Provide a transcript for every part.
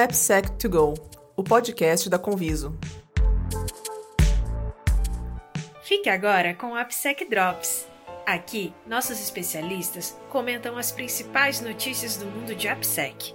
AppSec2Go, o podcast da Conviso. Fique agora com o AppSec Drops. Aqui, nossos especialistas comentam as principais notícias do mundo de AppSec.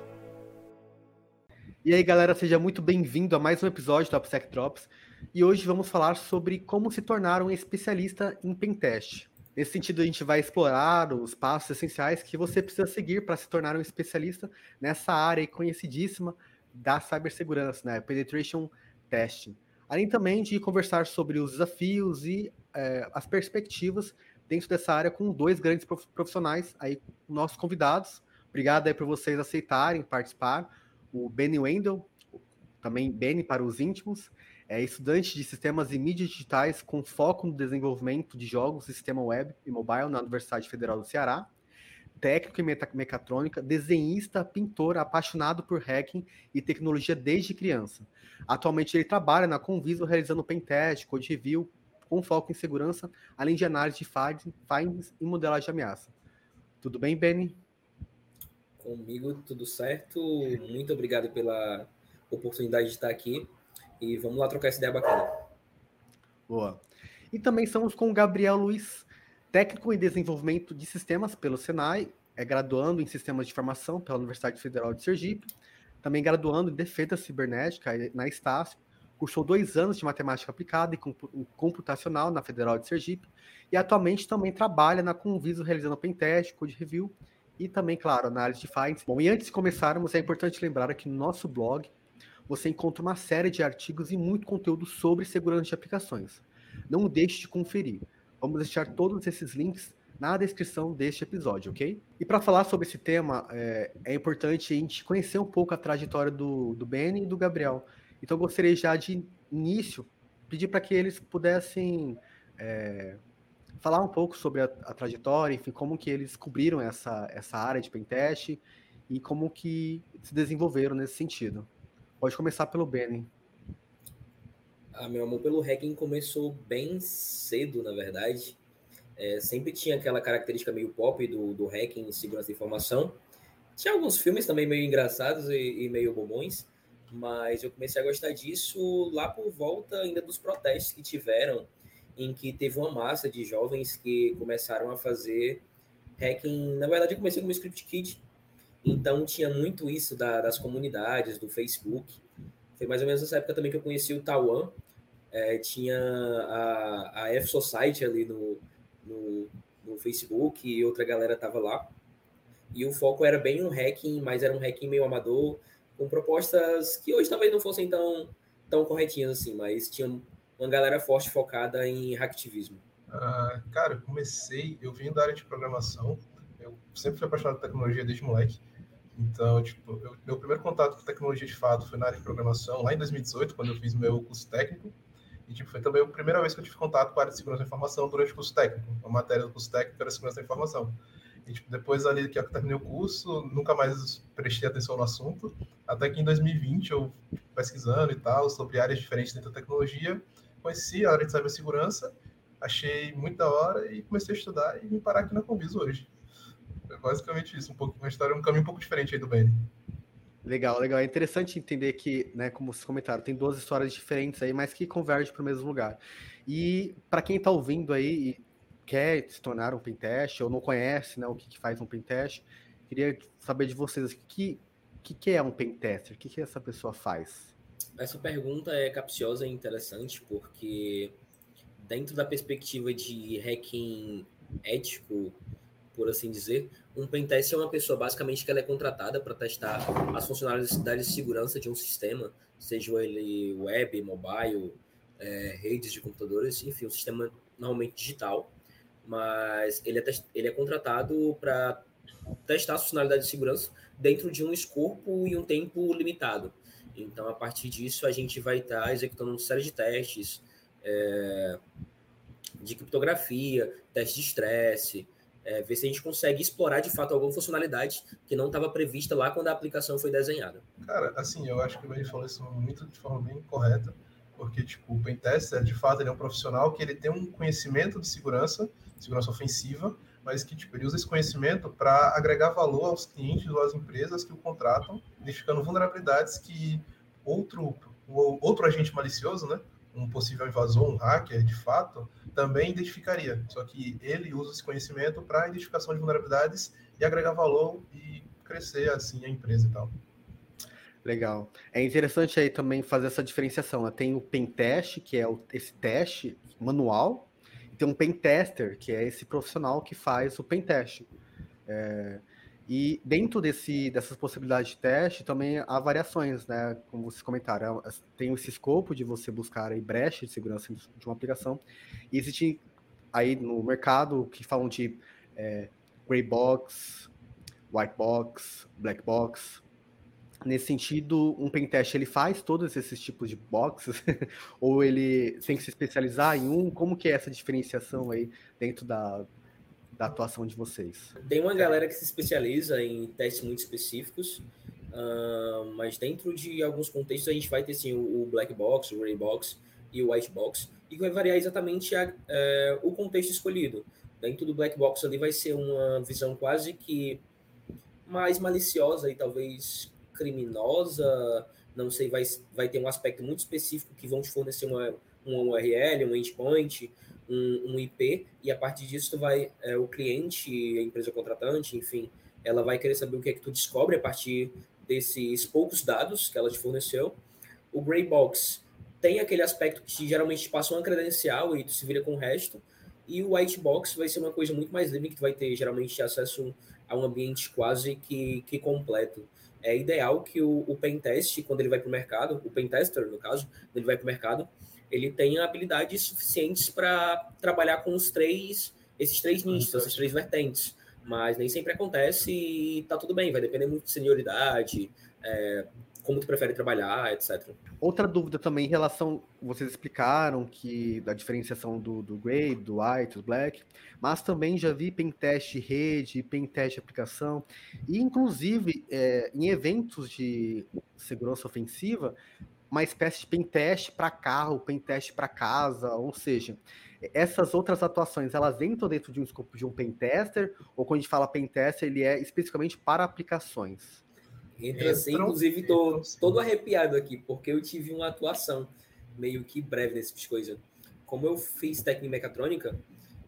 E aí, galera, seja muito bem-vindo a mais um episódio do AppSec Drops. E hoje vamos falar sobre como se tornar um especialista em pentest. Nesse sentido, a gente vai explorar os passos essenciais que você precisa seguir para se tornar um especialista nessa área conhecidíssima da cibersegurança, né? Penetration Testing. Além também de conversar sobre os desafios e é, as perspectivas dentro dessa área com dois grandes profissionais, aí nossos convidados. Obrigado aí por vocês aceitarem participar. O Benny Wendell, também Benny para os íntimos, é estudante de sistemas e mídias digitais com foco no desenvolvimento de jogos, sistema web e mobile na Universidade Federal do Ceará. Técnico em mecatrônica, desenhista, pintor, apaixonado por hacking e tecnologia desde criança. Atualmente ele trabalha na Conviso realizando pentest, code review, com foco em segurança, além de análise de findings e modelagem de ameaça. Tudo bem, Benny? Comigo tudo certo. Muito obrigado pela oportunidade de estar aqui. E vamos lá trocar essa ideia bacana. Boa. E também estamos com o Gabriel Luiz, técnico em desenvolvimento de sistemas pelo Senai, é graduando em sistemas de informação pela Universidade Federal de Sergipe, também graduando em defesa cibernética na Estácio, cursou dois anos de matemática aplicada e computacional na Federal de Sergipe, e atualmente também trabalha na Conviso realizando pentest, code review e também, claro, análise de files. Bom, e antes de começarmos, é importante lembrar que no nosso blog você encontra uma série de artigos e muito conteúdo sobre segurança de aplicações. Não deixe de conferir. Vamos deixar todos esses links na descrição deste episódio, ok? E para falar sobre esse tema, é, é, importante a gente conhecer um pouco a trajetória do, do Benny e do Gabriel. Então, eu gostaria já de início pedir para que eles pudessem é, falar um pouco sobre a, a, trajetória, enfim, como que eles descobriram essa, essa área de pentest e como que se desenvolveram nesse sentido. Pode começar pelo Benny. Ah, meu amor pelo hacking começou bem cedo, na verdade. É, sempre tinha aquela característica meio pop do, do hacking, segurança de informação. Tinha alguns filmes também meio engraçados e, e, meio bobões, mas eu comecei a gostar disso lá por volta ainda dos protestos que tiveram, em que teve uma massa de jovens que começaram a fazer hacking. Na verdade, eu comecei como script kit, então tinha muito isso da, das comunidades, do Facebook. Foi mais ou menos nessa época também que eu conheci o Taiwan. É, tinha a, a F Society ali no, no, no Facebook e outra galera tava lá. E o foco era bem um hacking, mas era um hacking meio amador, com propostas que hoje talvez não fossem tão, tão corretinhas assim, mas tinha uma galera forte focada em hacktivismo. Uh, cara, eu comecei, eu vim da área de programação, eu sempre fui apaixonado por tecnologia desde moleque. Então, tipo, eu, meu primeiro contato com tecnologia de fato foi na área de programação, lá em 2018, quando eu fiz meu curso técnico. E, tipo, foi também a primeira vez que eu tive contato com a área de segurança da informação durante o curso técnico. A matéria do curso técnico era segurança da informação. E, tipo, depois ali que eu terminei o curso, nunca mais prestei atenção no assunto. Até que em 2020, eu pesquisando e tal, sobre áreas diferentes dentro da tecnologia, conheci a área de cibersegurança, achei muito da hora e comecei a estudar e me parar aqui na Conviso hoje. É basicamente isso, um pouco uma história, um caminho um pouco diferente aí do Benny. Legal, legal. É interessante entender que, né, como vocês comentaram, tem duas histórias diferentes aí, mas que convergem para o mesmo lugar. E para quem está ouvindo aí e quer se tornar um pentest ou não conhece né, o que, que faz um pentest, queria saber de vocês o que, que, que é um pentester, o que, que essa pessoa faz? Essa pergunta é capciosa e interessante porque dentro da perspectiva de hacking ético, por assim dizer. Um pentest é uma pessoa basicamente que ela é contratada para testar as funcionalidades de segurança de um sistema, seja ele web, mobile, é, redes de computadores, enfim, um sistema normalmente digital. Mas ele é, ele é contratado para testar as funcionalidades de segurança dentro de um escopo e um tempo limitado. Então, a partir disso, a gente vai estar tá executando uma série de testes é, de criptografia, testes de estresse, é, ver se a gente consegue explorar de fato alguma funcionalidade que não estava prevista lá quando a aplicação foi desenhada. Cara, assim, eu acho que o Ben falou isso muito de forma bem correta, porque tipo, o pentester, de fato, ele é um profissional que ele tem um conhecimento de segurança, segurança ofensiva, mas que tipo, ele usa esse conhecimento para agregar valor aos clientes ou às empresas que o contratam, identificando vulnerabilidades que outro, outro agente malicioso, né, um possível invasor, um hacker, de fato, também identificaria. Só que ele usa esse conhecimento para identificação de vulnerabilidades e agregar valor e crescer assim a empresa e tal. Legal. É interessante aí também fazer essa diferenciação. Né? Tem o pentest, que é o, esse teste manual, e tem um pentester, que é esse profissional que faz o pentest. É, e dentro desse, dessas possibilidades de teste também há variações, né? Como vocês comentaram, é, tem esse escopo de você buscar aí brecha de segurança de uma aplicação. E existe aí no mercado que falam de é, gray box, white box, black box, Nesse sentido, um pentest ele faz todos esses tipos de boxes ou ele tem que se especializar em um? Como que é essa diferenciação aí dentro da, da atuação de vocês? Tem uma galera que se especializa em testes muito específicos, uh, mas dentro de alguns contextos a gente vai ter sim o, black box, o gray box e o white box, e vai variar exatamente a, uh, o contexto escolhido. Dentro do black box ali vai ser uma visão quase que mais maliciosa e talvez criminosa, não sei, vai, vai ter um aspecto muito específico que vão te fornecer uma, uma URL, um endpoint, um, um IP, e a partir disso tu vai, é, o cliente, a empresa contratante, enfim, ela vai querer saber o que é que tu descobre a partir desses poucos dados que ela te forneceu. O Gray Box tem aquele aspecto que geralmente te passa uma credencial e tu se vira com o resto, e o White Box vai ser uma coisa muito mais livre, que tu vai ter geralmente acesso a um ambiente quase que, que completo é ideal que o, o pentest, quando ele vai para o mercado, o pentester, no caso, quando ele vai para o mercado, ele tenha habilidades suficientes para trabalhar com os três, esses três nichos, essas três vertentes. Mas nem sempre acontece e tá tudo bem, vai depender muito de senioridade, é, como tu prefere trabalhar, etc. Outra dúvida também em relação, vocês explicaram que da diferenciação do, do Gray, do White, do Black, mas também já vi pentest rede, pentest aplicação, e inclusive é, em eventos de segurança ofensiva, uma espécie de pentest para carro, pentest para casa, ou seja, essas outras atuações, elas entram dentro de um escopo de um pentester, ou quando a gente fala pentester, ele é especificamente para aplicações? Entra assim, inclusive tô todo arrepiado aqui, porque eu tive uma atuação meio que breve nesse tipo de coisa. Como eu fiz técnica mecatrônica,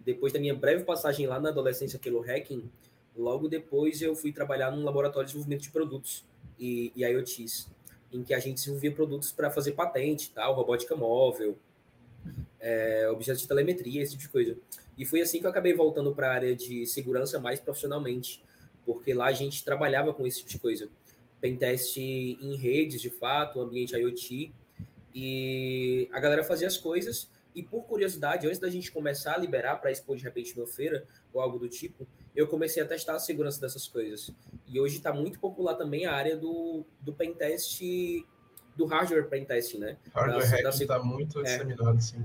depois da minha breve passagem lá na adolescência pelo hacking, logo depois eu fui trabalhar num laboratório de desenvolvimento de produtos e, e IoTs, em que a gente desenvolvia produtos para fazer patente, tal, robótica móvel, é, objetos de telemetria, esse tipo de coisa. E foi assim que eu acabei voltando para a área de segurança mais profissionalmente, porque lá a gente trabalhava com esse tipo de coisa pentest em redes, de fato, ambiente IoT, e a galera fazia as coisas, e por curiosidade, antes da gente começar a liberar para expor de repente numa feira, ou algo do tipo, eu comecei a testar a segurança dessas coisas. E hoje está muito popular também a área do, do pentest, do hardware pentest, né? Hardware da, está muito é. disseminado, sim.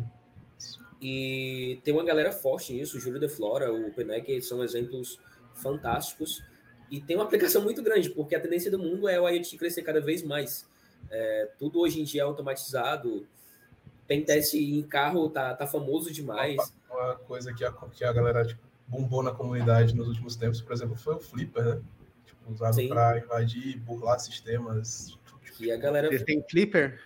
E tem uma galera forte nisso, o Júlio De Flora, o Penec, são exemplos fantásticos. E tem uma aplicação muito grande, porque a tendência do mundo é o IoT crescer cada vez mais. É, tudo hoje em dia é automatizado. Pentest em carro tá, tá famoso demais. Uma, uma coisa que a, que a galera tipo, bombou na comunidade nos últimos tempos, por exemplo, foi o Flipper, né? Tipo, usado para invadir, burlar sistemas. E a galera. Vocês têm Flipper?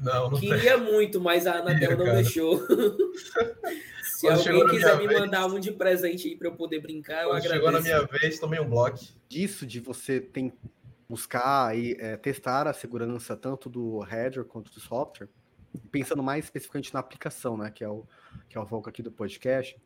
Não, não Queria tem. muito, mas a Anatel não cara. deixou. Se Quando alguém quiser me vez... mandar um de presente aí para eu poder brincar, eu Quando agradeço. Chegou na minha vez, tomei um bloco. Disso, de você tem, buscar e é, testar a segurança tanto do hardware quanto do software, pensando mais especificamente na aplicação, né, que é o, que é o foco aqui do podcast,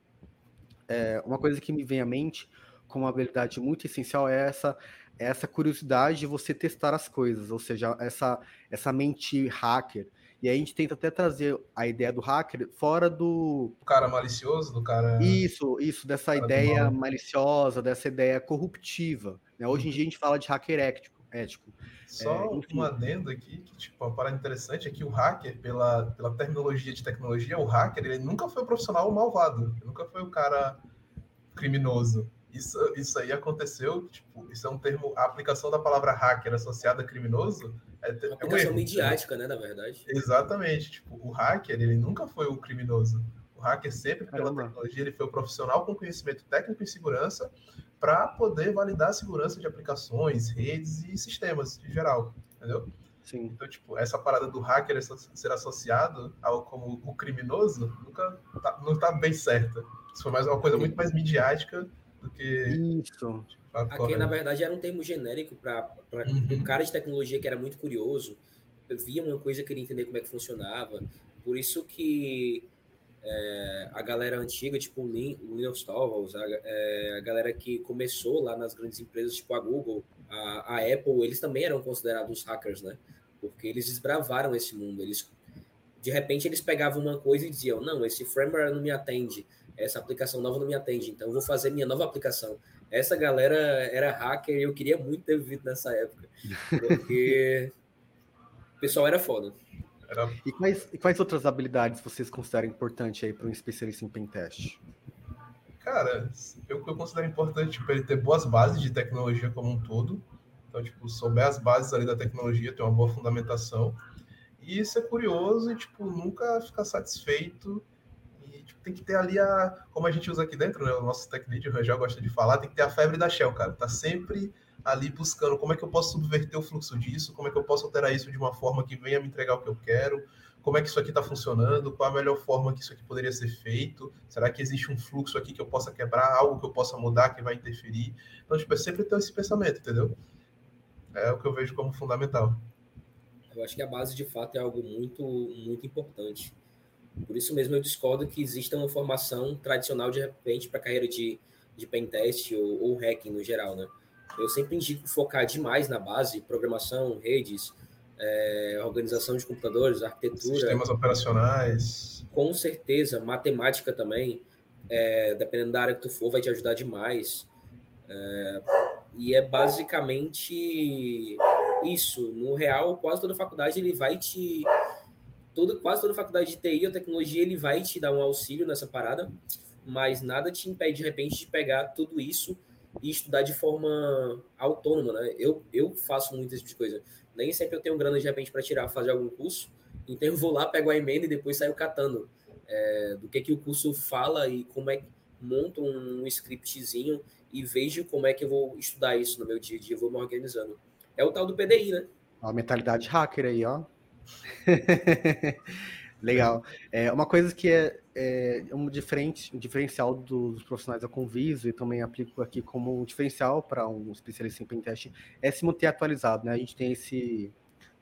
é, uma coisa que me vem à mente como uma habilidade muito essencial é essa essa curiosidade de você testar as coisas, ou seja, essa, essa mente hacker. E a gente tenta até trazer a ideia do hacker fora do. O cara malicioso, do cara. Isso, isso, dessa ideia maliciosa, dessa ideia corruptiva. Né? Hoje em dia a gente fala de hacker ético. ético. Só é, um adendo aqui, que tipo, uma parada interessante é que o hacker, pela, pela terminologia de tecnologia, o hacker ele nunca foi o profissional malvado, nunca foi o cara criminoso isso, isso aí aconteceu, tipo, isso é um termo, a aplicação da palavra hacker associada a criminoso é, uma aplicação é um midiática, né, na verdade. Exatamente, tipo, o hacker, ele nunca foi o criminoso. O hacker sempre, pela Caramba. tecnologia, ele foi o profissional com conhecimento técnico em segurança para poder validar a segurança de aplicações, redes e sistemas em geral, entendeu? Sim. Então, tipo, essa parada do hacker ser associado ao como o criminoso nunca tá, não está bem certa. Isso foi mais uma coisa muito mais midiática do que. Isso. Aqui, na verdade, era um termo genérico para uhum. um cara de tecnologia que era muito curioso, via uma coisa, queria entender como é que funcionava. Por isso que é, a galera antiga, tipo o, Lin, o Linus Torvalds, a, é, a, galera que começou lá nas grandes empresas, tipo a Google, a, a, Apple, eles também eram considerados hackers, né? Porque eles desbravaram esse mundo. Eles, de repente, eles pegavam uma coisa e diziam: não, esse firmware não me atende, essa aplicação nova não me atende, então eu vou fazer minha nova aplicação. Essa galera era hacker e eu queria muito ter vivido nessa época, porque o pessoal era foda. Era... E, quais, e quais outras habilidades vocês consideram importantes aí para um especialista em pentest? Cara, eu, eu considero importante tipo, ele ter boas bases de tecnologia como um todo. Então, tipo, souber as bases ali da tecnologia, ter uma boa fundamentação. E ser curioso e, tipo, nunca ficar satisfeito. Tem que ter ali a. Como a gente usa aqui dentro, né? O nosso tech lead, o Rangel gosta de falar, tem que ter a febre da Shell, cara. Tá sempre ali buscando como é que eu posso subverter o fluxo disso, como é que eu posso alterar isso de uma forma que venha me entregar o que eu quero, como é que isso aqui está funcionando, qual a melhor forma que isso aqui poderia ser feito, será que existe um fluxo aqui que eu possa quebrar, algo que eu possa mudar que vai interferir. Então, tipo, é sempre ter esse pensamento, entendeu? É o que eu vejo como fundamental. Eu acho que a base, de fato, é algo muito, muito importante. Por isso mesmo eu discordo que exista uma formação tradicional, de repente, para carreira de, de pentest ou, ou hacking no geral, né? Eu sempre indico focar demais na base, programação, redes, é, organização de computadores, arquitetura. Sistemas operacionais. Com certeza, matemática também, é, dependendo da área que tu for, vai te ajudar demais. É, e é basicamente isso. No real, quase toda faculdade ele vai te. Todo, quase toda faculdade de TI ou tecnologia ele vai te dar um auxílio nessa parada, mas nada te impede de repente de pegar tudo isso e estudar de forma autônoma, né? Eu, eu faço muito esse tipo de coisa. Nem sempre eu tenho grana de repente para tirar, fazer algum curso. Então eu vou lá, pego a emenda e depois saio catando é, do que que o curso fala e como é que monto um scriptzinho e vejo como é que eu vou estudar isso no meu dia a dia, vou me organizando. É o tal do PDI, né? A mentalidade hacker aí, ó. Legal. É, uma coisa que é, é um, diferente, um diferencial dos profissionais da Conviso e também aplico aqui como um diferencial para um especialista em pentest é se manter atualizado, né? A gente tem esse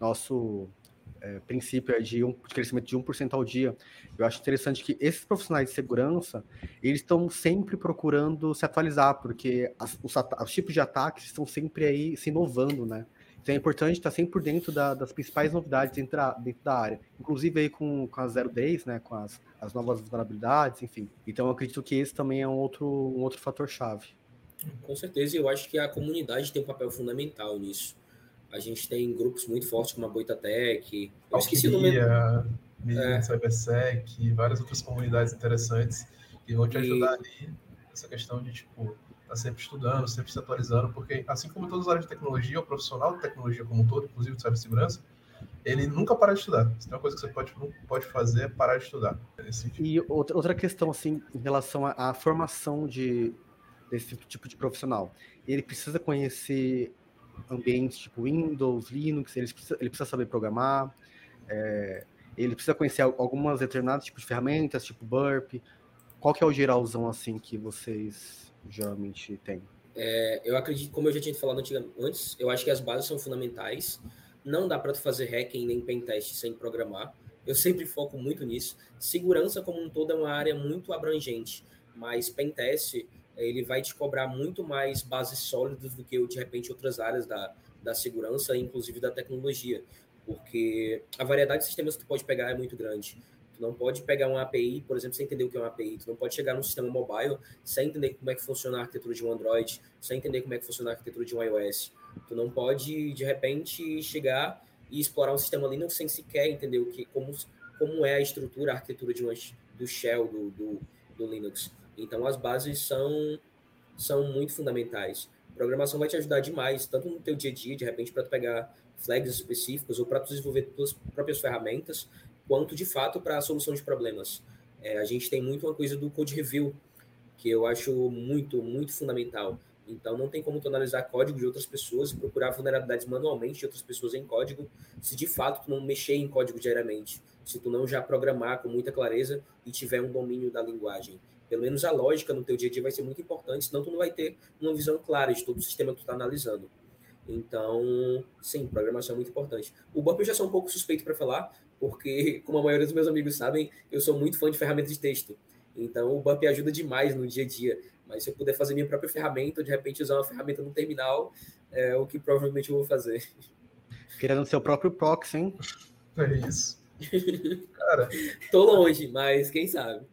nosso é, princípio de, um, de crescimento de 1% ao dia. Eu acho interessante que esses profissionais de segurança, eles estão sempre procurando se atualizar, porque as, os, os tipos de ataques estão sempre aí se inovando, né? Então é importante estar sempre por dentro da, das principais novidades dentro da, dentro da área. Inclusive aí com, com as zero days, né? Com as, as novas vulnerabilidades, enfim. Então eu acredito que esse também é um outro, um outro fator-chave. Com certeza, eu acho que a comunidade tem um papel fundamental nisso. A gente tem grupos muito fortes como a Boitatec. Eu esqueci o nome. É. Cybersec, várias outras comunidades interessantes que vão te ajudar e... ali nessa questão de tipo está sempre estudando, sempre se atualizando, porque assim como todas as áreas de tecnologia, o profissional de tecnologia como um todo, inclusive de cibersegurança, ele nunca para de estudar. Se tem uma coisa que você pode, pode fazer é parar de estudar. E outra, questão, assim, em relação à, à formação de, desse tipo de profissional. Ele precisa conhecer ambientes tipo Windows, Linux, ele precisa, ele precisa saber programar, é, ele precisa conhecer algumas determinadas tipos de ferramentas, tipo Burp. Qual que é o geralzão, assim, que vocês geralmente tem? É, eu acredito, como eu já tinha falado antes, eu acho que as bases são fundamentais. Não dá para fazer hacking nem pentest sem programar. Eu sempre foco muito nisso. Segurança como um todo é uma área muito abrangente, mas pentest ele vai te cobrar muito mais bases sólidas do que de repente outras áreas da, da segurança, inclusive da tecnologia, porque a variedade de sistemas que tu pode pegar é muito grande. Tu não pode pegar uma API, por exemplo, sem entender o que é uma API. Tu não pode chegar num sistema mobile sem entender como é que funciona a arquitetura de um Android, sem entender como é que funciona a arquitetura de um iOS. Tu não pode, de repente, chegar e explorar um sistema Linux sem sequer entender o que, como, como é a estrutura, a arquitetura de uma, do shell do, do, do Linux. Então, as bases são, são muito fundamentais. Programação vai te ajudar demais, tanto no teu dia a dia, de repente, para tu pegar flags específicos ou para tu desenvolver tuas próprias ferramentas, quanto de fato para a solução de problemas. É, a gente tem muito uma coisa do code review, que eu acho muito, muito fundamental. Então, não tem como tu analisar código de outras pessoas e procurar vulnerabilidades manualmente de outras pessoas em código, se de fato tu não mexer em código diariamente, se tu não já programar com muita clareza e tiver um domínio da linguagem. Pelo menos a lógica no teu dia a dia vai ser muito importante, senão tu não vai ter uma visão clara de todo o sistema que tu está analisando. Então, sim, programação é muito importante. O Bump eu já sou um pouco suspeito para falar, porque, como a maioria dos meus amigos sabem, eu sou muito fã de ferramentas de texto. Então, o Bump ajuda demais no dia a dia. Mas se eu puder fazer minha própria ferramenta, ou de repente usar uma ferramenta no terminal, é o que provavelmente eu vou fazer. Criando seu próprio proxy, hein? É isso. Cara. Tô longe, mas quem sabe.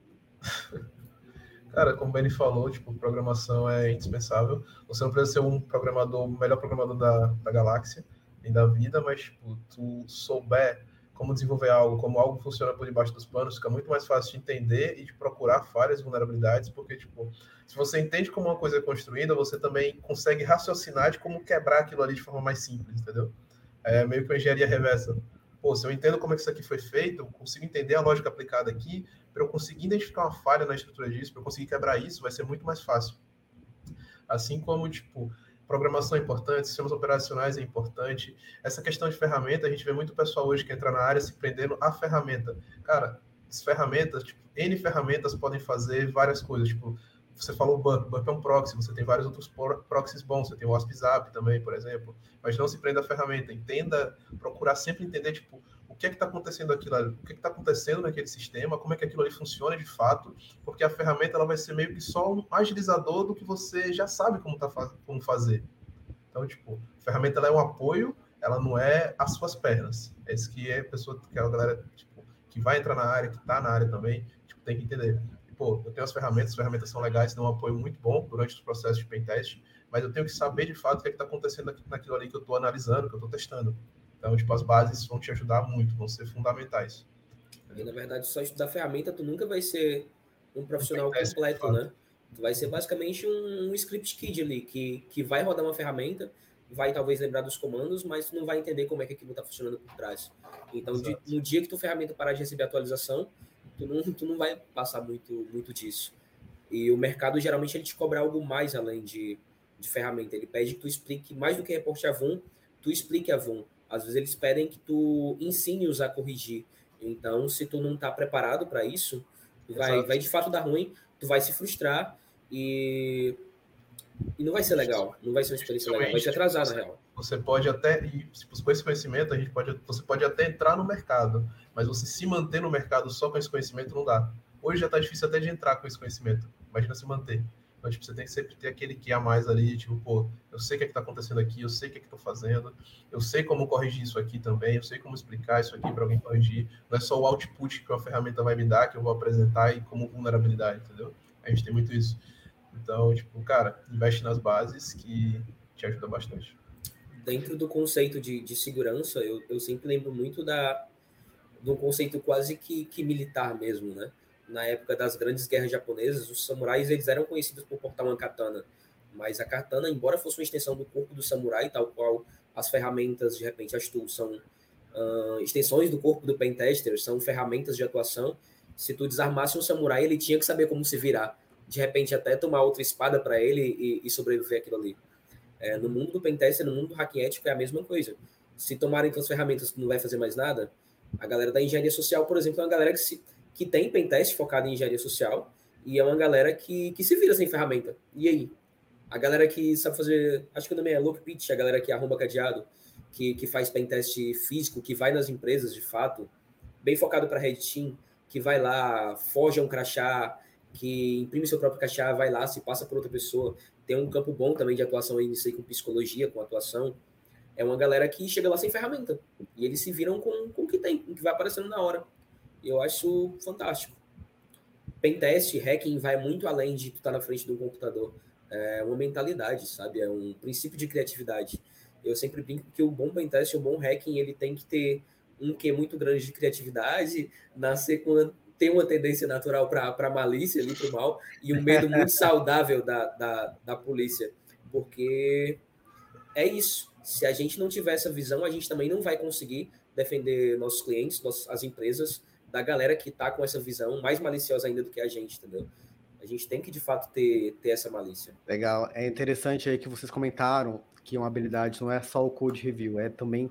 Cara, como o Benny falou, tipo, programação é indispensável. Você não precisa ser um programador, o melhor programador da, da galáxia, nem da vida, mas, tipo, tu souber como desenvolver algo, como algo funciona por debaixo dos panos, fica muito mais fácil de entender e de procurar falhas vulnerabilidades, porque, tipo, se você entende como uma coisa é construída, você também consegue raciocinar de como quebrar aquilo ali de forma mais simples, entendeu? É meio que uma engenharia reversa. Pô, se eu entendo como é que isso aqui foi feito, eu consigo entender a lógica aplicada aqui, para eu conseguir identificar uma falha na estrutura disso, para eu conseguir quebrar isso, vai ser muito mais fácil. Assim como, tipo, programação é importante, sistemas operacionais é importante. Essa questão de ferramenta, a gente vê muito pessoal hoje que entra na área se prendendo à ferramenta. Cara, as ferramentas, tipo, N ferramentas podem fazer várias coisas, tipo, você falou Burp, Burp é um proxy, você tem vários outros proxies bons, você tem o WaspZap também, por exemplo, mas não se prenda à ferramenta, entenda, procurar sempre entender, tipo, o que é que está acontecendo aquilo ali, o que é está acontecendo naquele sistema, como é que aquilo ali funciona de fato, porque a ferramenta ela vai ser meio que só um agilizador do que você já sabe como, tá, como fazer. Então, tipo, a ferramenta ela é um apoio, ela não é as suas pernas. É isso que é a pessoa, que é a galera tipo, que vai entrar na área, que está na área também, tipo, tem que entender. Pô, eu tenho as ferramentas, as ferramentas são legais, dão um apoio muito bom durante os processos de pentest, mas eu tenho que saber de fato o que é está acontecendo naquilo ali que eu estou analisando, que eu estou testando. Então, tipo, as bases vão te ajudar muito, vão ser fundamentais. E, na verdade, só estudar ferramenta, tu nunca vai ser um profissional completo, né? Tu vai ser basicamente um, um, script kid ali, que, que vai rodar uma ferramenta, vai talvez lembrar dos comandos, mas tu não vai entender como é que aquilo está funcionando por trás. Então, de, no dia que tua ferramenta parar de receber atualização, tu não, tu não vai passar muito, muito disso. E o mercado, geralmente, ele te cobra algo mais além de, de ferramenta. Ele pede que tu explique, mais do que reporte a VUM, tu explique a VUM. Às vezes eles pedem que tu ensine-os a corrigir. Então, se tu não está preparado para isso, vai, vai de fato dar ruim, tu vai se frustrar e, e não vai ser legal. Não vai ser uma experiência legal, vai te atrasar, na real. Você pode até, e com esse conhecimento, a gente pode, você pode até entrar no mercado, mas você se manter no mercado só com esse conhecimento não dá. Hoje já está difícil até de entrar com esse conhecimento. Imagina se manter. Então, tipo, você tem que sempre ter aquele que a mais ali, tipo, pô, eu sei o que é que tá acontecendo aqui, eu sei o que é que tô fazendo, eu sei como corrigir isso aqui também, eu sei como explicar isso aqui para alguém corrigir. Não é só o output que uma ferramenta vai me dar, que eu vou apresentar e como vulnerabilidade, entendeu? A gente tem muito isso. Então, tipo, cara, investe nas bases que te ajuda bastante. Dentro do conceito de, de segurança, eu, eu sempre lembro muito da, um conceito quase que, que militar mesmo, né? Na época das grandes guerras japonesas, os samurais eles eram conhecidos por portar uma katana, mas a katana, embora fosse uma extensão do corpo do samurai, tal qual as ferramentas, de repente, as tools são uh, extensões do corpo do pentester, são ferramentas de atuação. Se tu desarmasse um samurai, ele tinha que saber como se virar. De repente, até tomar outra espada para ele e, e, sobreviver aquilo ali. É, no mundo do pentester, no mundo do hacking ético, é a mesma coisa. Se tomarem tuas ferramentas, não vai fazer mais nada. A galera da engenharia social, por exemplo, é uma galera que se que tem pentest focado em engenharia social e é uma galera que, que se vira sem ferramenta. E aí? A galera que sabe fazer, acho que o nome é Look Pitch, a galera que arromba cadeado, que, que faz pentest físico, que vai nas empresas de fato, bem focado para Red Team, que vai lá, foge a um crachá, que imprime seu próprio crachá, vai lá, se passa por outra pessoa. Tem um campo bom também de atuação aí aí com psicologia, com atuação. É uma galera que chega lá sem ferramenta. E eles se viram com, com o que tem, com o que vai aparecendo na hora. E eu acho fantástico. Pentest, hacking vai muito além de estar tá na frente um computador. É uma mentalidade, sabe? É um princípio de criatividade. Eu sempre brinco que o bom pentest, o bom hacking, ele tem que ter um que muito grande de criatividade, nascer com ter uma tendência natural para malícia ali, para o mal, e um medo muito saudável da, da, da polícia. Porque é isso. Se a gente não tiver essa visão, a gente também não vai conseguir defender nossos clientes, nossas, as empresas, da galera que está com essa visão mais maliciosa ainda do que a gente, entendeu? A gente tem que, de fato, ter, ter essa malícia. Legal. É interessante aí que vocês comentaram que uma habilidade não é só o code review, é também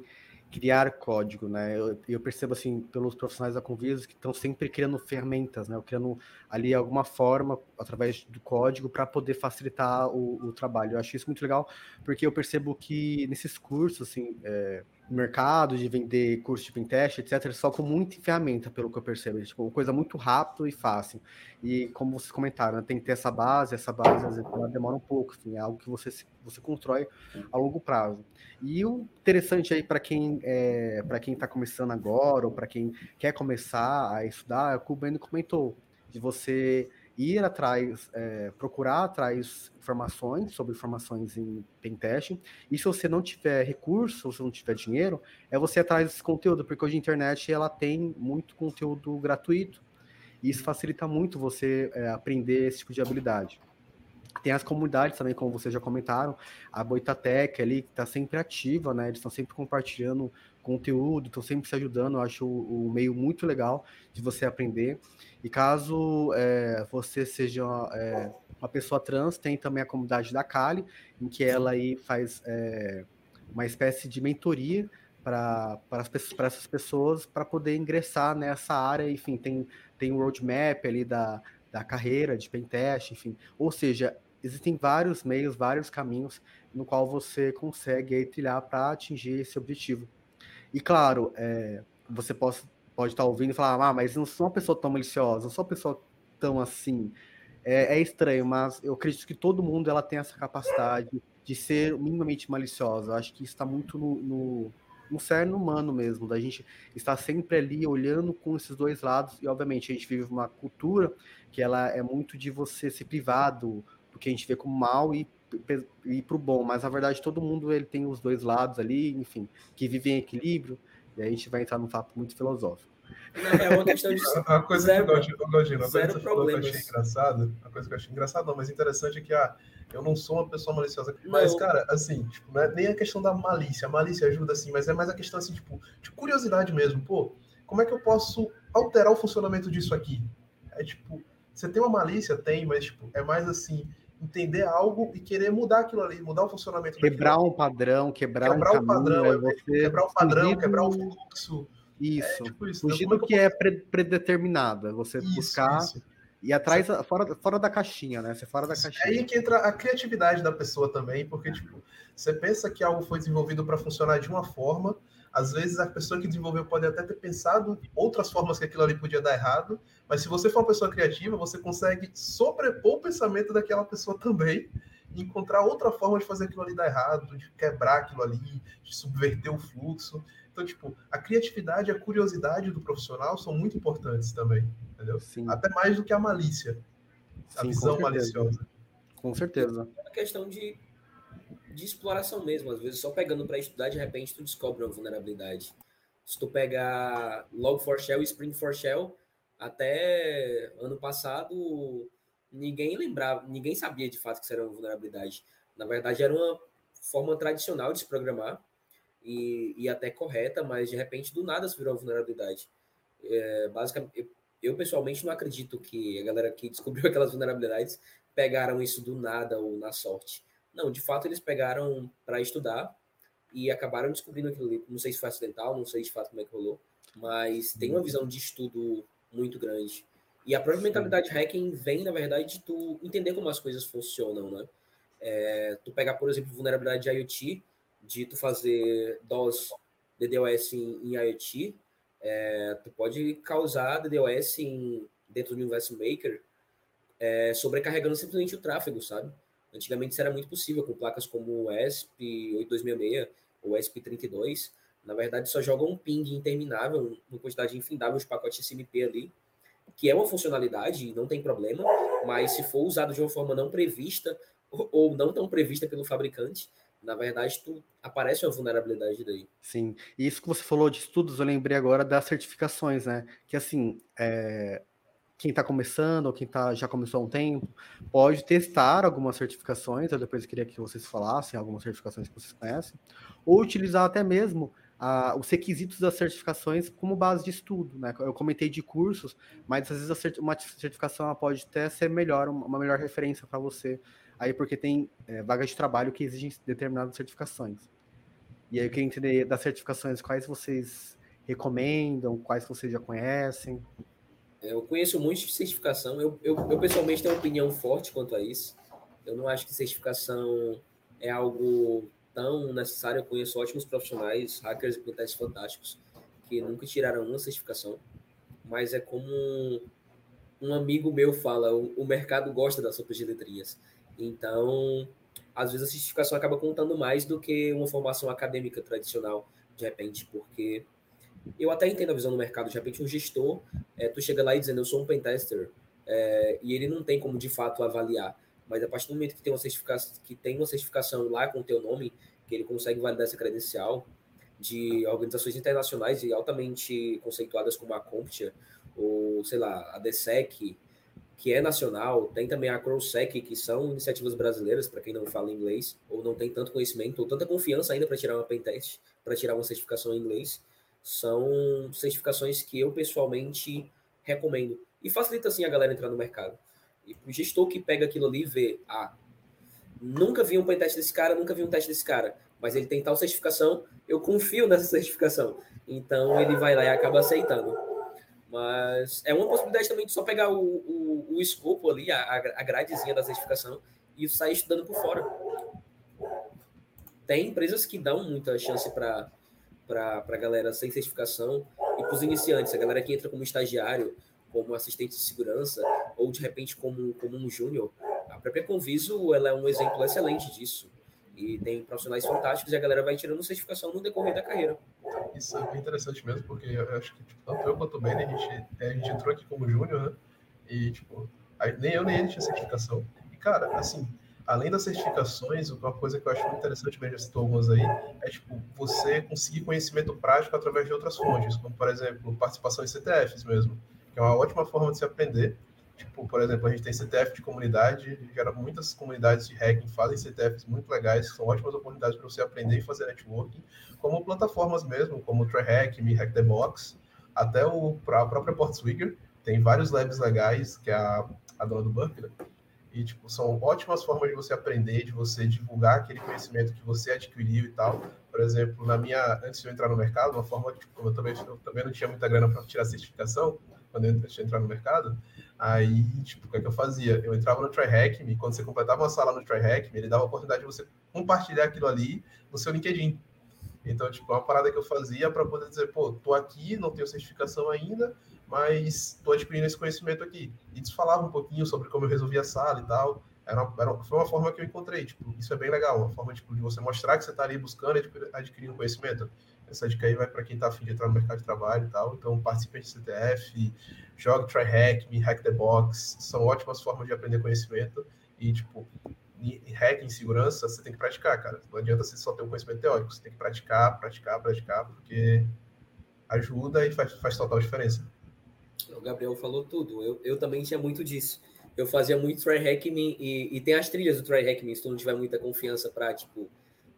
criar código, né? Eu, eu, percebo assim pelos profissionais da Convisos que estão sempre criando ferramentas, né? Criando ali alguma forma através do código para poder facilitar o, o, trabalho. Eu acho isso muito legal porque eu percebo que nesses cursos, assim, é, mercado de vender curso de pentest, etc., só com muita ferramenta, pelo que eu percebo. É, tipo, coisa muito rápido e fácil. E como vocês comentaram, né, tem que ter essa base, essa base às vezes ela demora um pouco, enfim, é algo que você, você constrói a longo prazo. E o interessante aí para quem é, para quem está começando agora, ou para quem quer começar a estudar, é o que o Beno comentou, de você ir atrás, é, procurar atrás informações sobre informações em pentesting. E se você não tiver recurso, se não tiver dinheiro, é você atrás desse conteúdo, porque hoje a internet ela tem muito conteúdo gratuito. E isso facilita muito você é, aprender esse tipo de habilidade. Tem as comunidades também, como vocês já comentaram, a Boitatec ali, que está sempre ativa, né? Eles estão sempre compartilhando conteúdo, estão sempre se ajudando. Eu acho o, o, meio muito legal de você aprender. E caso é, você seja é, uma pessoa trans, tem também a comunidade da Kali, em que ela aí faz é, uma espécie de mentoria para essas pessoas para poder ingressar nessa área. Enfim, tem, tem um roadmap ali da, da carreira de pentest, enfim. Ou seja, existem vários meios, vários caminhos no qual você consegue aí, trilhar para atingir esse objetivo. E claro, é, você pode, pode estar ouvindo e falar, ah, mas não sou uma pessoa tão maliciosa, não sou uma pessoa tão assim. É, é, estranho, mas eu acredito que todo mundo ela tem essa capacidade de ser minimamente maliciosa. Eu acho que está muito no, no, no cerne humano mesmo, da gente estar sempre ali olhando com esses dois lados. E obviamente a gente vive uma cultura que ela é muito de você se privar do, do que a gente vê como mal e ir para o bom, mas na verdade todo mundo ele tem os dois lados ali, enfim, que vivem em equilíbrio, e aí a gente vai entrar num papo muito filosófico. Não, é uma questão de. a coisa zero, que eu, gosto, uma coisa que você falou que eu achei engraçado, a coisa que eu achei engraçado, não, mas interessante é que ah, eu não sou uma pessoa maliciosa. Não. Mas, cara, assim, tipo, não é nem a questão da malícia. A malícia ajuda, assim, mas é mais a questão, assim, tipo, de curiosidade mesmo. Pô, como é que eu posso alterar o funcionamento disso aqui? É tipo, você tem uma malícia? Tem, mas, tipo, é mais assim entender algo e querer mudar aquilo ali, mudar o funcionamento Quebrar um padrão, quebrar, quebrar um o padrão, é você quebrar o padrão, quebrar o fluxo. Isso, é, tipo isso fugir do que é predeterminado, é você isso, buscar isso. e atrás, fora, fora da caixinha, né? Você fora da caixinha. É aí que entra a criatividade da pessoa também, porque, tipo, você pensa que algo foi desenvolvido para funcionar de uma forma, às vezes a pessoa que desenvolveu pode até ter pensado outras formas que aquilo ali podia dar errado, mas se você for uma pessoa criativa, você consegue sobrepor o pensamento daquela pessoa também e encontrar outra forma de fazer aquilo ali dar errado, de quebrar aquilo ali, de subverter o fluxo. Então, tipo, a criatividade e a curiosidade do profissional são muito importantes também, entendeu? Sim. Até mais do que a malícia, a Sim, visão com maliciosa. Com certeza. É uma questão de de exploração mesmo. Às vezes, só pegando para estudar, de repente, tu descobre uma vulnerabilidade. Se tu pegar Log4Shell e Spring4Shell, até ano passado, ninguém lembrava, ninguém sabia de fato que isso era uma vulnerabilidade. Na verdade, era uma forma tradicional de se programar e, e até correta, mas de repente, do nada, se virou uma vulnerabilidade. É, basicamente, eu, eu pessoalmente não acredito que a galera que descobriu aquelas vulnerabilidades pegaram isso do nada ou na sorte não, de fato eles pegaram para estudar e acabaram descobrindo aquilo ali. Não sei se foi acidental, não sei de fato como é que rolou, mas tem uma visão de estudo muito grande. E a própria mentalidade hacking vem, na verdade, de tu entender como as coisas funcionam, né? É, tu pegar, por exemplo, vulnerabilidade de IoT, de tu fazer DOS, DDoS em, em IoT, é, tu pode causar DDoS em, dentro do Universe Maker, é, sobrecarregando simplesmente o tráfego, sabe? Antigamente isso era muito possível com placas como o ESP8266 ou ESP32. Na verdade, só joga um ping interminável, uma quantidade infindável de pacotes SMP ali, que é uma funcionalidade e não tem problema, mas se for usado de uma forma não prevista ou não tão prevista pelo fabricante, na verdade, tu aparece uma vulnerabilidade daí. Sim, e isso que você falou de estudos, eu lembrei agora das certificações, né? Que assim, é, quem está começando ou quem tá, já começou há um tempo, pode testar algumas certificações, eu depois queria que vocês falassem algumas certificações que vocês conhecem, ou utilizar até mesmo os requisitos das certificações como base de estudo, né? Eu comentei de cursos, mas às vezes cert, uma certificação pode até ser melhor, uma melhor referência para você, aí porque tem é, vagas de trabalho que exigem determinadas certificações. E aí eu queria entender das certificações, quais vocês recomendam, quais vocês já conhecem. É, eu conheço muito de certificação, eu, eu, eu pessoalmente tenho uma opinião forte quanto a isso. Eu não acho que certificação é algo tão necessário. Eu conheço ótimos profissionais, hackers e pentestes fantásticos, que nunca tiraram uma certificação, mas é como um, um amigo meu fala, o, o, mercado gosta das sopas de letrinhas. Então, às vezes a certificação acaba contando mais do que uma formação acadêmica tradicional, de repente, porque eu até entendo a visão do mercado, de repente um gestor, é, tu chega lá e dizendo, eu sou um pentester, é, e ele não tem como de fato avaliar. Mas a partir do momento que tem uma certificação, que tem uma certificação lá com o teu nome, que ele consegue validar essa credencial de organizações internacionais e altamente conceituadas como a CompTIA, ou sei lá, a DSEC, que é nacional, tem também a CrowSec, que são iniciativas brasileiras, para quem não fala inglês, ou não tem tanto conhecimento, ou tanta confiança ainda para tirar uma pentest, para tirar uma certificação em inglês, são certificações que eu pessoalmente recomendo. E facilita, assim, a galera entrar no mercado. E o gestor que pega aquilo ali e vê, ah, nunca vi um teste desse cara, nunca vi um teste desse cara, mas ele tem tal certificação, eu confio nessa certificação. Então ele vai lá e acaba aceitando. Mas é uma possibilidade também de só pegar o, o, o escopo ali, a, a gradezinha da certificação, e sair estudando por fora. Tem empresas que dão muita chance para a galera sem certificação e para os iniciantes, a galera que entra como estagiário, como assistente de segurança ou de repente como, como um júnior, a própria Conviso ela é um exemplo excelente disso. E tem profissionais fantásticos e a galera vai tirando certificação no decorrer da carreira. Isso é interessante mesmo, porque eu acho que tipo, tanto eu quanto o Ben, a gente, a gente entrou aqui como júnior, né? E, tipo, nem eu nem ele tinha certificação. E, cara, assim, além das certificações, uma coisa que eu acho muito interessante, o Ben já citou algumas aí, é, tipo, você conseguir conhecimento prático através de outras fontes, como, por exemplo, participação em CTFs mesmo que é uma ótima forma de se aprender. Tipo, por exemplo, a gente tem CTF de comunidade, gera muitas comunidades de hacking fazem CTFs muito legais, são ótimas oportunidades para você aprender e fazer networking, como plataformas mesmo, como o TryHack, Me Hack the Box, até o, a própria Portswigger, tem vários labs legais, que é a, a dona do né? E, tipo, são ótimas formas de você aprender, de você divulgar aquele conhecimento que você adquiriu e tal. Por exemplo, na minha, antes de eu entrar no mercado, uma forma que, tipo, eu também, eu também não tinha muita grana para tirar certificação, quando eu tinha entrar no mercado, aí, tipo, o que, é que eu fazia? Eu entrava no TryHack Me, quando você completava uma sala no TryHack ele dava a oportunidade de você compartilhar aquilo ali no seu LinkedIn. Então, tipo, é uma parada que eu fazia para poder dizer, pô, tô aqui, não tenho certificação ainda, mas tô adquirindo esse conhecimento aqui. E falava um pouquinho sobre como eu resolvia a sala e tal. Era, era foi uma forma que eu encontrei, tipo, isso é bem legal, uma forma tipo, de você mostrar que você está ali buscando e adquirindo conhecimento. Essa dica aí vai para quem está afim de entrar no mercado de trabalho e tal. Então, participe de CTF, jogue Try Hack, Me Hack the Box. São ótimas formas de aprender conhecimento. E, tipo, em hack em segurança, você tem que praticar, cara. Não adianta você só ter um conhecimento teórico. Você tem que praticar, praticar, praticar, porque ajuda e faz, faz total diferença. O Gabriel falou tudo. Eu, eu também tinha muito disso. Eu fazia muito try me e, e tem as trilhas do try me se tu não tiver muita confiança para tipo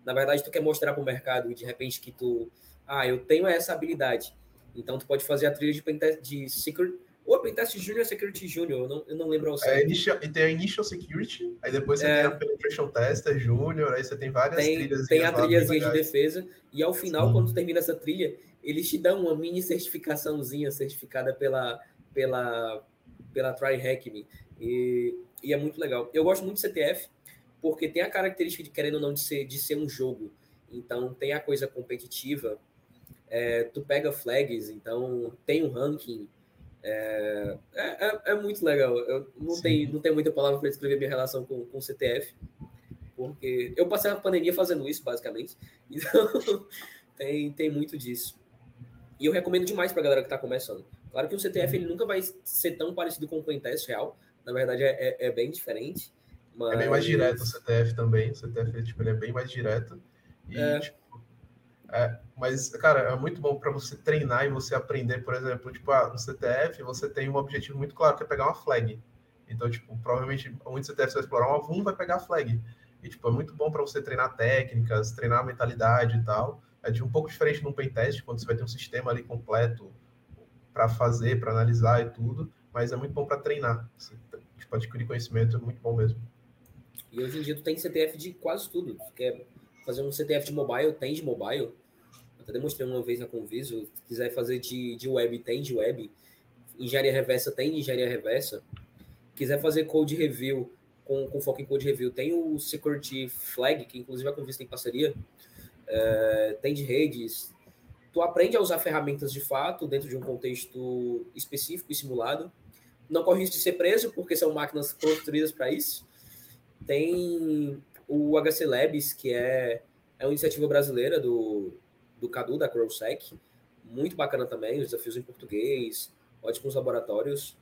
na verdade, tu quer mostrar para o mercado e de repente que tu, ah, eu tenho essa habilidade. Então, tu pode fazer a trilha de, pentest, de Secret, ou Pentest Junior Security Junior, eu não, eu não lembro ao certo. É, initial, tem a Initial Security, aí depois você é, tem a Penetration Tester Junior, aí você tem várias tem, trilhas. Tem a trilhazinha de defesa, e ao final, Sim. quando tu termina essa trilha, eles te dão uma mini certificaçãozinha certificada pela, pela, pela Try Hack Me. E, e é muito legal. Eu gosto muito de CTF, porque tem a característica de querendo ou não de ser, de ser um jogo. Então tem a coisa competitiva. É, tu pega flags, então tem um ranking. É, é, é, é muito legal. Eu não tenho, não tenho muita palavra para descrever minha relação com, com o CTF, porque eu passei a pandemia fazendo isso, basicamente. Então tem, tem muito disso. E eu recomendo demais para a galera que está começando. Claro que o CTF ele nunca vai ser tão parecido com o Cointest real. Na verdade, é, é, é bem diferente. Mas... É bem mais direto o CTF também. O CTF tipo, ele é bem mais direto. E, é. Tipo, é, mas, cara, é muito bom para você treinar e você aprender, por exemplo, tipo, ah, no CTF você tem um objetivo muito claro, que é pegar uma flag. Então, tipo, provavelmente onde CTF você vai explorar um avum, vai pegar a flag. E, tipo, é muito bom para você treinar técnicas, treinar a mentalidade e tal. É de um pouco diferente num pentest, quando você vai ter um sistema ali completo para fazer, para analisar e tudo, mas é muito bom para treinar. Você, tipo, adquirir conhecimento é muito bom mesmo. E hoje em dia tu tem CTF de quase tudo. Tu quer fazer um CTF de mobile, tem de mobile. Até demonstrei uma vez na Conviso. Se quiser fazer de, de web, tem de web. Engenharia reversa, tem de engenharia reversa. Quiser fazer code review com, com foco em code review, tem o Security Flag, que inclusive a Conviso tem parceria. É, tem de redes. Tu aprende a usar ferramentas de fato dentro de um contexto específico e simulado. Não corre risco de ser preso, porque são máquinas construídas para isso. Tem o HC Labs, que é, é uma iniciativa brasileira do, do Cadu, da CrowSec. Muito bacana também, os desafios em português, ótimos laboratórios.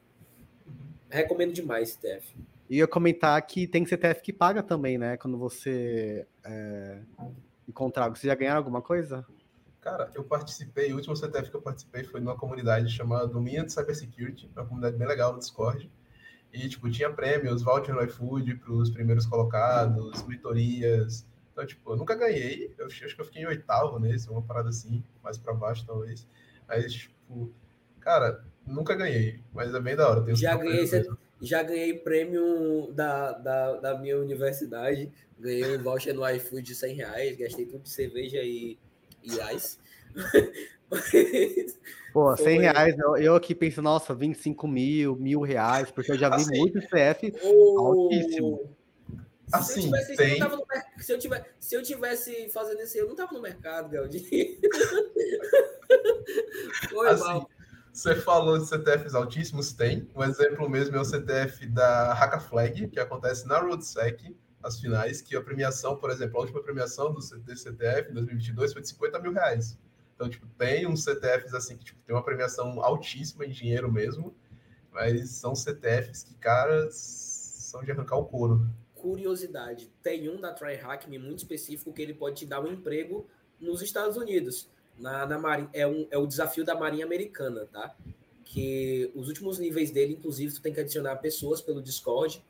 Recomendo demais CTF. E eu comentar que tem CTF que paga também, né? Quando você é, encontrar. Você já ganharam alguma coisa? Cara, eu participei, o último CTF que eu participei foi numa comunidade chamada Domínio de Cybersecurity, uma comunidade bem legal no Discord. E, tipo, tinha prêmios, voucher no iFood para os primeiros colocados, mentorias. Então, tipo, eu nunca ganhei. Eu acho que eu fiquei em oitavo nesse, uma parada assim, mais para baixo, talvez. Mas, tipo, cara, nunca ganhei. Mas é bem da hora. já ganhei, já ganhei prêmio da, da, da minha universidade. Ganhei um voucher no iFood de 100 reais. Gastei tudo de cerveja e, e ice. Pô, 100 reais, eu, eu aqui penso, nossa, 25 mil, mil reais, porque eu já vi assim, muito CF oh, altíssimo. Assim, se, eu tivesse, tem... eu se, eu tivesse, se eu tivesse fazendo isso, eu não tava no mercado, Galdinho. Foi assim, mal. Você falou de CTFs altíssimos, tem. Um exemplo mesmo é o CTF da Haka Flag, que acontece na RoadSec, as finais, que a premiação, por exemplo, a última premiação do CTF em 2022 foi de 50 mil reais. Então, tipo, tem uns CTFs assim que tipo, tem uma premiação altíssima em dinheiro mesmo, mas são CTFs que, cara, são de arrancar o couro. Curiosidade, tem um da TryHack muito específico que ele pode te dar um emprego nos Estados Unidos. Na, na Marinha, é, um, é o desafio da Marinha Americana, tá? Que os últimos níveis dele, inclusive, tu tem que adicionar pessoas pelo Discord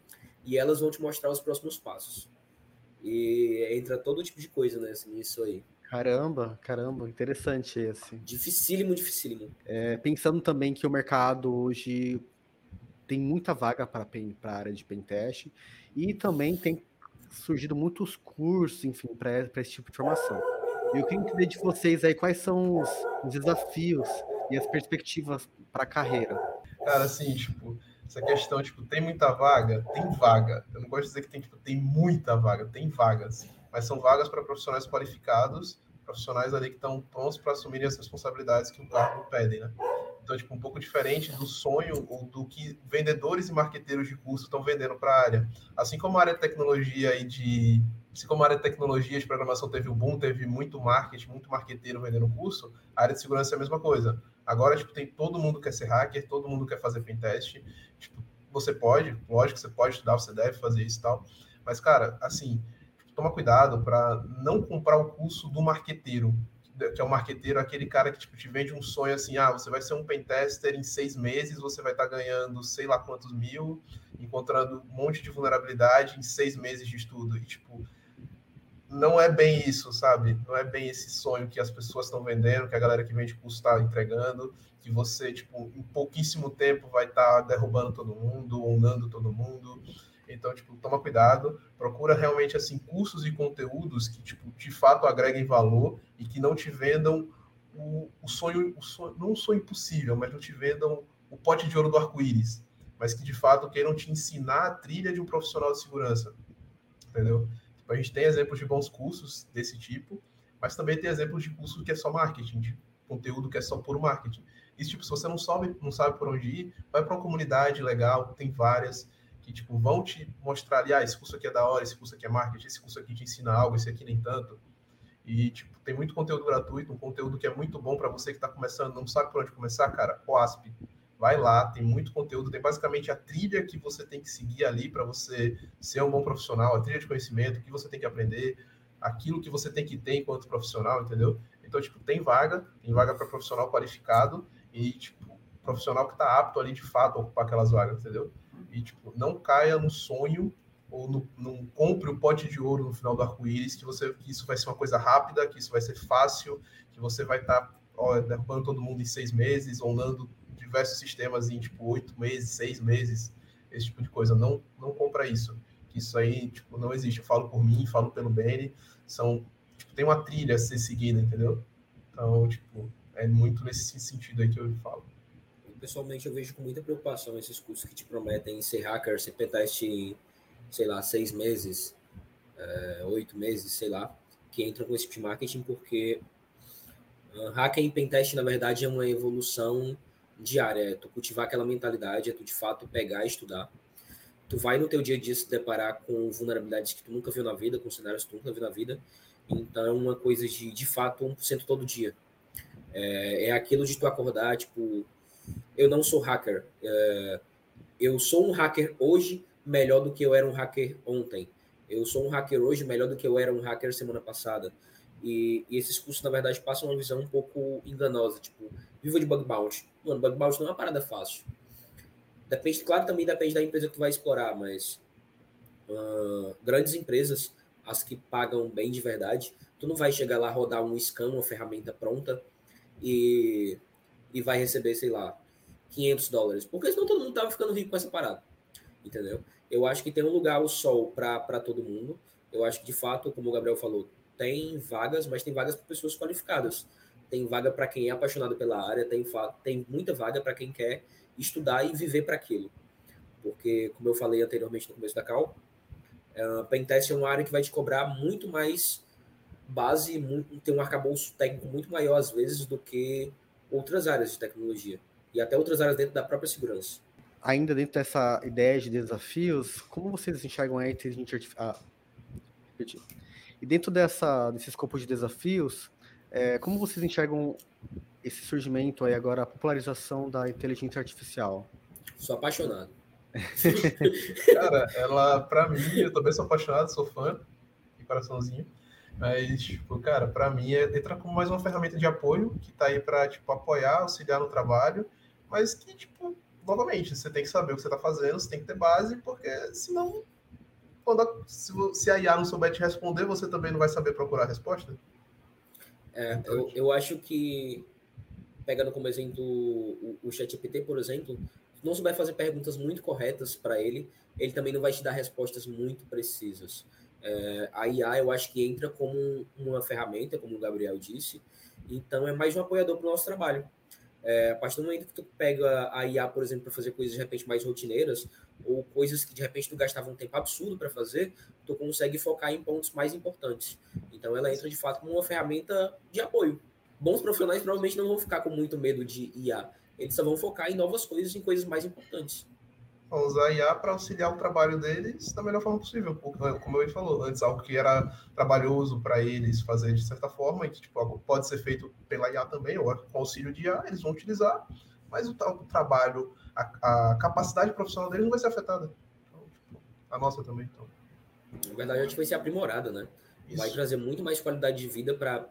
e elas vão te mostrar os próximos passos. E entra todo tipo de coisa né, nisso aí. Caramba, caramba, interessante esse. Dificílimo, dificílimo. É, pensando também que o mercado hoje tem muita vaga para a área de pentest e também tem surgido muitos cursos, enfim, para esse tipo de formação. Eu queria entender de vocês aí quais são os, os desafios e as perspectivas para a carreira. Cara, assim, tipo, essa questão, tipo, tem muita vaga? Tem vaga. Eu não gosto de dizer que tem, tipo, tem muita vaga, tem vagas mas são vagas para profissionais qualificados, profissionais ali que estão prontos para assumirem as responsabilidades que o cargo pede, né? Então, tipo, um pouco diferente do sonho ou do que vendedores e marqueteiros de curso estão vendendo para a área. Assim como a área de tecnologia e de assim como a área de tecnologia de programação teve o boom, teve muito marketing, muito marqueteiro vendendo curso, a área de segurança é a mesma coisa. Agora, tipo, tem todo mundo quer ser hacker, todo mundo quer fazer pentest. Tipo, você pode, lógico, você pode estudar, você deve fazer isso e tal. Mas, cara, assim, toma cuidado para não comprar o curso do marqueteiro, que é o marqueteiro, aquele cara que tipo, te vende um sonho assim, ah, você vai ser um pentester em seis meses, você vai estar tá ganhando sei lá quantos mil, encontrando um monte de vulnerabilidade em seis meses de estudo. E, tipo, não é bem isso, sabe? Não é bem esse sonho que as pessoas estão vendendo, que a galera que vende curso está entregando, que você, tipo, em pouquíssimo tempo vai estar tá derrubando todo mundo, onando todo mundo. Então, tipo, toma cuidado, procura realmente assim cursos e conteúdos que tipo de fato agreguem valor e que não te vendam o, o sonho, o sonho, não o sonho impossível, mas não te vendam o pote de ouro do arco-íris, mas que de fato queiram te ensinar a trilha de um profissional de segurança. Entendeu? Tipo, a gente tem exemplos de bons cursos desse tipo, mas também tem exemplos de curso que é só marketing, de conteúdo que é só puro marketing. E tipo, se você não sabe, não sabe por onde ir, vai para uma comunidade legal, tem várias que tipo, vão te mostrar ali, ah, esse curso aqui é da hora, esse curso aqui é marketing, esse curso aqui te ensina algo, esse aqui nem tanto. E, tipo, tem muito conteúdo gratuito, um conteúdo que é muito bom para você que está começando, não sabe por onde começar, cara, OASP. Vai lá, tem muito conteúdo, tem basicamente a trilha que você tem que seguir ali para você ser um bom profissional, a trilha de conhecimento, que você tem que aprender, aquilo que você tem que ter enquanto profissional, entendeu? Então, tipo, tem vaga, tem vaga para profissional qualificado e, tipo, profissional que está apto ali de fato a ocupar aquelas vagas, entendeu? E, tipo, não caia no sonho ou não, não compre o pote de ouro no final do arco-íris, que, você, que isso vai ser uma coisa rápida, que isso vai ser fácil, que você vai estar tá, derrubando todo mundo em seis meses, ou dando diversos sistemas em tipo oito meses, seis meses, esse tipo de coisa. Não, não compra isso. Isso aí tipo, não existe. Eu falo por mim, falo pelo Benny. São, tipo, tem uma trilha a ser seguida, entendeu? Então, tipo, é muito nesse sentido aí que eu falo. Pessoalmente, eu vejo com muita preocupação esses cursos que te prometem ser hacker, ser pentest sei lá, seis meses, é, oito meses, sei lá, que entram com esse tipo marketing, porque uh, hacker e pentest, na verdade, é uma evolução diária, é tu cultivar aquela mentalidade, é tu de fato pegar e estudar. Tu vai no teu dia a dia se deparar com vulnerabilidades que tu nunca viu na vida, com cenários que tu nunca viu na vida. Então, é uma coisa de, de fato, 1% todo dia. É, é aquilo de tu acordar, tipo, eu não sou hacker. É, eu sou um hacker hoje melhor do que eu era um hacker ontem. Eu sou um hacker hoje melhor do que eu era um hacker semana passada. E, e esses cursos, na verdade, passam uma visão um pouco enganosa. Tipo, viva de bug bounty. Mano, bug bounty não é uma parada fácil. Depende, claro, também depende da empresa que vai explorar, mas uh, grandes empresas, as que pagam bem de verdade, tu não vai chegar lá rodar um scan, uma ferramenta pronta e, e vai receber, sei lá, 500 dólares. Porque senão todo mundo tava ficando rico com essa parada. Entendeu? Eu acho que tem um lugar o sol para todo mundo. Eu acho que, de fato, como o Gabriel falou, tem vagas, mas tem vagas para pessoas qualificadas. Tem vaga para quem é apaixonado pela área, tem, tem muita vaga para quem quer estudar e viver para aquilo. Porque, como eu falei anteriormente no começo da cal, uh, Pentest é uma área que vai te cobrar muito mais base, muito, tem um arcabouço técnico muito maior às vezes do que outras áreas de tecnologia e até outras áreas dentro da própria segurança. Ainda dentro dessa ideia de desafios, como vocês enxergam a inteligência artificial? Ah, e dentro dessa, desse escopo de desafios, é, como vocês enxergam esse surgimento aí agora, a popularização da inteligência artificial? Sou apaixonado. Cara, ela, pra mim, eu também sou apaixonado, sou fã, de coraçãozinho. Mas, tipo, cara, para mim é, entra como mais uma ferramenta de apoio que tá aí para tipo, apoiar, auxiliar no trabalho, mas que, tipo, novamente, você tem que saber o que você tá fazendo, você tem que ter base, porque senão, quando a, se, se a IA não souber te responder, você também não vai saber procurar a resposta. É, então, eu, eu acho que, pegando como exemplo o, o ChatGPT, por exemplo, se não souber fazer perguntas muito corretas para ele, ele também não vai te dar respostas muito precisas. É, a IA eu acho que entra como uma ferramenta, como o Gabriel disse, então é mais um apoiador para o nosso trabalho. É, a partir do momento que tu pega a IA, por exemplo, para fazer coisas de repente mais rotineiras, ou coisas que de repente tu gastava um tempo absurdo para fazer, tu consegue focar em pontos mais importantes. Então ela entra de fato como uma ferramenta de apoio. Bons profissionais provavelmente não vão ficar com muito medo de IA, eles só vão focar em novas coisas, em coisas mais importantes usar a IA para auxiliar o trabalho deles da melhor forma possível. Como ele falou antes, algo que era trabalhoso para eles fazer de certa forma, e que tipo, pode ser feito pela IA também, ou com auxílio de IA, eles vão utilizar, mas o, o trabalho, a, a, capacidade profissional deles não vai ser afetada. Então, tipo, a nossa também. Então. Na verdade, a gente vai ser aprimorada, né? Isso. Vai trazer muito mais qualidade de vida para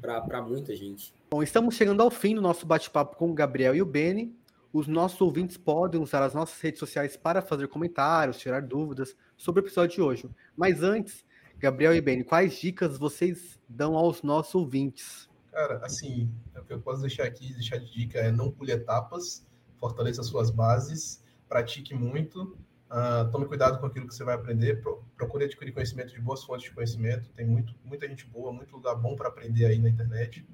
para muita gente. Bom, estamos chegando ao fim do nosso bate-papo com o Gabriel e o Beni. Os nossos ouvintes podem usar as nossas redes sociais para fazer comentários, tirar dúvidas sobre o episódio de hoje. Mas antes, Gabriel e Beni, quais dicas vocês dão aos nossos ouvintes? Cara, assim, o que eu posso deixar aqui, deixar de dica é não pule etapas, fortaleça suas bases, pratique muito, uh, tome cuidado com aquilo que você vai aprender, procure adquirir conhecimento de boas fontes de conhecimento, tem muito, muita gente boa, muito lugar bom para aprender aí na internet.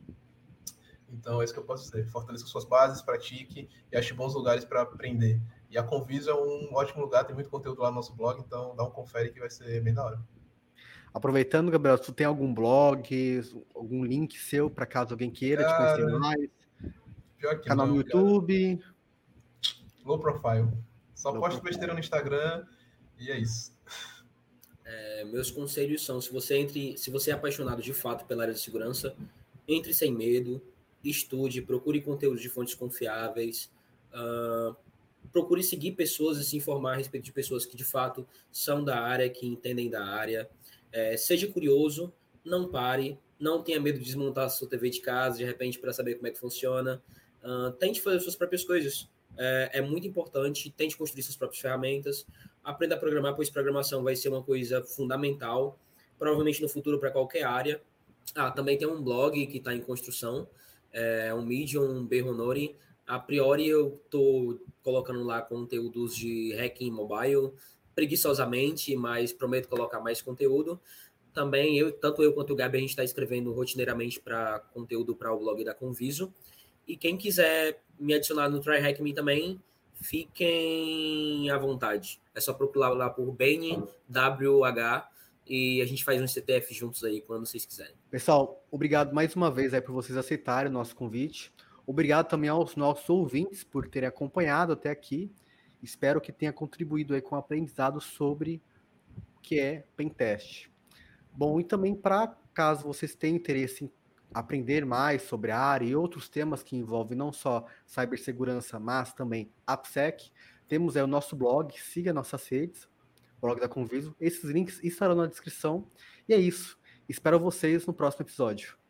Então, é isso que eu posso dizer. Fortaleça suas bases, pratique e ache bons lugares para aprender. E a Conviso é um ótimo lugar, tem muito conteúdo lá no nosso blog, então dá um confere que vai ser bem da hora. Aproveitando, Gabriel, se tu tem algum blog, algum link seu para caso alguém queira cara, te conhecer mais? Canal não, no YouTube? Cara. Low profile. Só Low posto profile. besteira no Instagram e é isso. É, meus conselhos são: se você entre, se você é apaixonado de fato pela área de segurança, entre sem medo, estude, procure conteúdos de fontes confiáveis, uh, procure seguir pessoas e se informar a respeito de pessoas que de fato são da área, que entendem da área. É, seja curioso, não pare, não tenha medo de desmontar a sua TV de casa de repente para saber como é que funciona. Uh, tente fazer suas próprias coisas. É, é, muito importante, tente construir suas próprias ferramentas, aprenda a programar, pois programação vai ser uma coisa fundamental, provavelmente no futuro para qualquer área. Ah, também tem um blog que está em construção, é um Medium Berronori. A priori eu estou colocando lá conteúdos de hacking mobile, preguiçosamente, mas prometo colocar mais conteúdo. Também eu, tanto eu quanto o Gabi, a gente está escrevendo rotineiramente para conteúdo para o blog da Conviso. E quem quiser me adicionar no Try Hack Me também, fiquem à vontade. É só procurar lá por BNWH e a gente faz um CTF juntos aí quando vocês quiserem. Pessoal, obrigado mais uma vez aí por vocês aceitarem o nosso convite. Obrigado também aos nossos ouvintes por terem acompanhado até aqui. Espero que tenha contribuído aí com o aprendizado sobre o que é pentest. Bom, e também para caso vocês tenham interesse em aprender mais sobre a área e outros temas que envolvem não só cibersegurança, mas também AppSec, temos aí o nosso blog, siga nossas redes, blog da Conviso. Esses links estarão na descrição. E é isso. Espero vocês no próximo episódio.